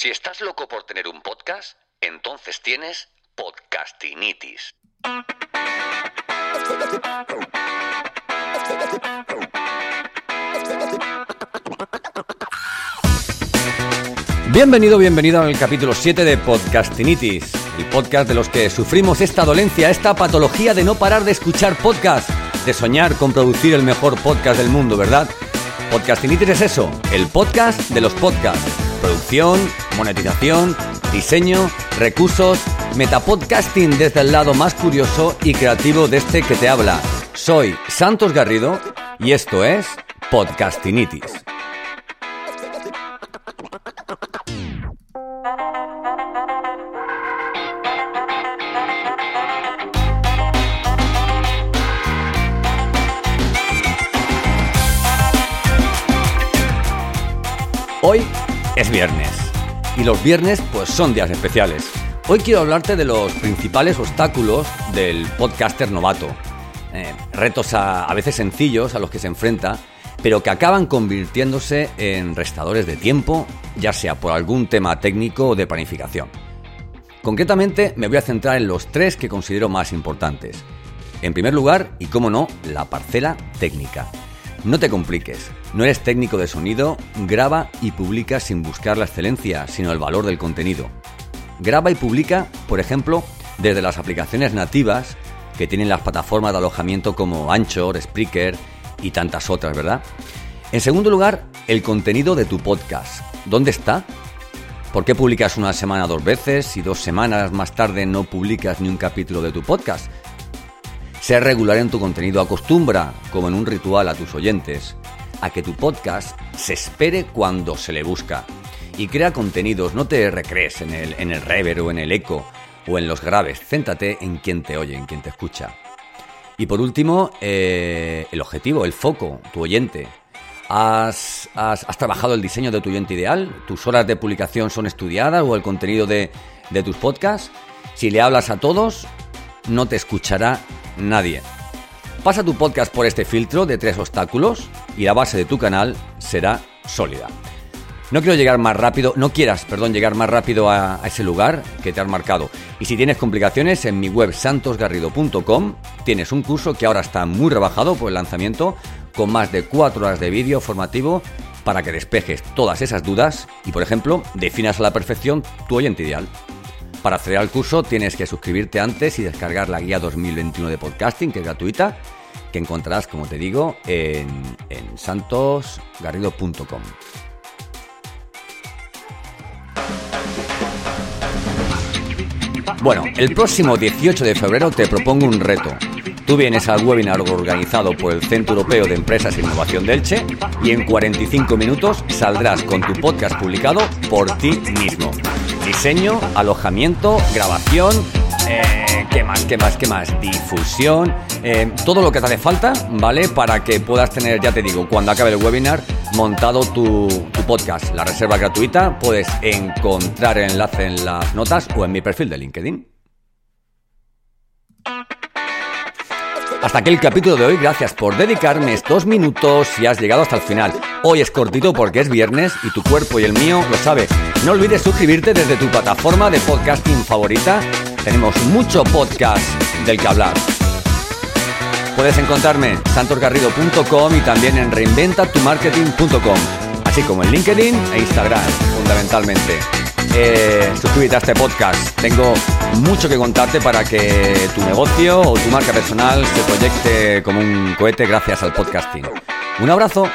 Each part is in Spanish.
Si estás loco por tener un podcast, entonces tienes podcastinitis. Bienvenido, bienvenido al capítulo 7 de Podcastinitis, el podcast de los que sufrimos esta dolencia, esta patología de no parar de escuchar podcast, de soñar con producir el mejor podcast del mundo, ¿verdad? Podcastinitis es eso, el podcast de los podcasts. Producción, monetización, diseño, recursos, metapodcasting desde el lado más curioso y creativo de este que te habla. Soy Santos Garrido y esto es Podcastinitis. Hoy es viernes y los viernes pues son días especiales. Hoy quiero hablarte de los principales obstáculos del podcaster novato. Eh, retos a, a veces sencillos a los que se enfrenta, pero que acaban convirtiéndose en restadores de tiempo, ya sea por algún tema técnico o de planificación. Concretamente me voy a centrar en los tres que considero más importantes. En primer lugar, y como no, la parcela técnica. No te compliques, no eres técnico de sonido, graba y publica sin buscar la excelencia, sino el valor del contenido. Graba y publica, por ejemplo, desde las aplicaciones nativas que tienen las plataformas de alojamiento como Anchor, Spreaker y tantas otras, ¿verdad? En segundo lugar, el contenido de tu podcast. ¿Dónde está? ¿Por qué publicas una semana dos veces y dos semanas más tarde no publicas ni un capítulo de tu podcast? Ser regular en tu contenido acostumbra, como en un ritual a tus oyentes, a que tu podcast se espere cuando se le busca. Y crea contenidos, no te recrees en el, en el rever o en el eco o en los graves. Céntrate en quien te oye, en quien te escucha. Y por último, eh, el objetivo, el foco, tu oyente. ¿Has, has, has trabajado el diseño de tu oyente ideal? ¿Tus horas de publicación son estudiadas o el contenido de, de tus podcasts? Si le hablas a todos, no te escuchará nadie. Pasa tu podcast por este filtro de tres obstáculos y la base de tu canal será sólida. No quiero llegar más rápido, no quieras, perdón, llegar más rápido a, ese lugar que te has marcado. Y si tienes complicaciones, en mi web santosgarrido.com tienes un curso que ahora está muy rebajado por el lanzamiento, con más de cuatro horas de vídeo formativo para que despejes todas esas dudas y, por ejemplo, definas a la perfección tu oyente ideal. Para acceder al curso tienes que suscribirte antes y descargar la guía 2021 de podcasting, que es gratuita, que encontrarás, como te digo, en, en santosgarrido.com. Bueno, el próximo 18 de febrero te propongo un reto. Tú vienes al webinar organizado por el Centro Europeo de Empresas e Innovación de Elche y en 45 minutos saldrás con tu podcast publicado por ti mismo. Diseño, alojamiento, grabación, eh, ¿qué más, qué más, qué más? Difusión, eh, todo lo que te hace falta, ¿vale? Para que puedas tener, ya te digo, cuando acabe el webinar, montado tu, tu podcast. La reserva gratuita, puedes encontrar el enlace en las notas o en mi perfil de LinkedIn. Hasta aquí el capítulo de hoy, gracias por dedicarme estos minutos si has llegado hasta el final. Hoy es cortito porque es viernes y tu cuerpo y el mío lo sabe. No olvides suscribirte desde tu plataforma de podcasting favorita. Tenemos mucho podcast del que hablar. Puedes encontrarme en santosgarrido.com y también en reinventatumarketing.com, así como en LinkedIn e Instagram, fundamentalmente eh, suscríbete a este podcast. Tengo mucho que contarte para que tu negocio o tu marca personal se proyecte como un cohete gracias al podcasting. Un abrazo.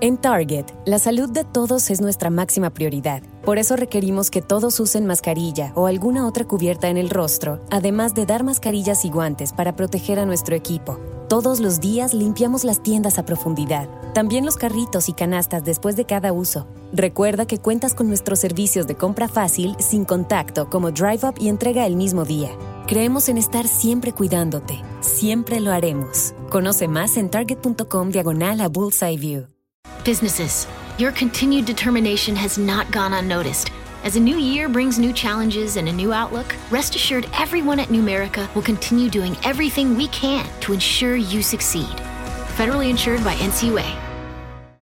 En Target, la salud de todos es nuestra máxima prioridad. Por eso requerimos que todos usen mascarilla o alguna otra cubierta en el rostro, además de dar mascarillas y guantes para proteger a nuestro equipo. Todos los días limpiamos las tiendas a profundidad, también los carritos y canastas después de cada uso. Recuerda que cuentas con nuestros servicios de compra fácil, sin contacto, como Drive Up y entrega el mismo día. Creemos en estar siempre cuidándote. Siempre lo haremos. Conoce más en target.com diagonal a Bullseye View. Businesses, your continued determination has not gone unnoticed. As a new year brings new challenges and a new outlook, rest assured everyone at Numerica will continue doing everything we can to ensure you succeed. Federally insured by NCUA.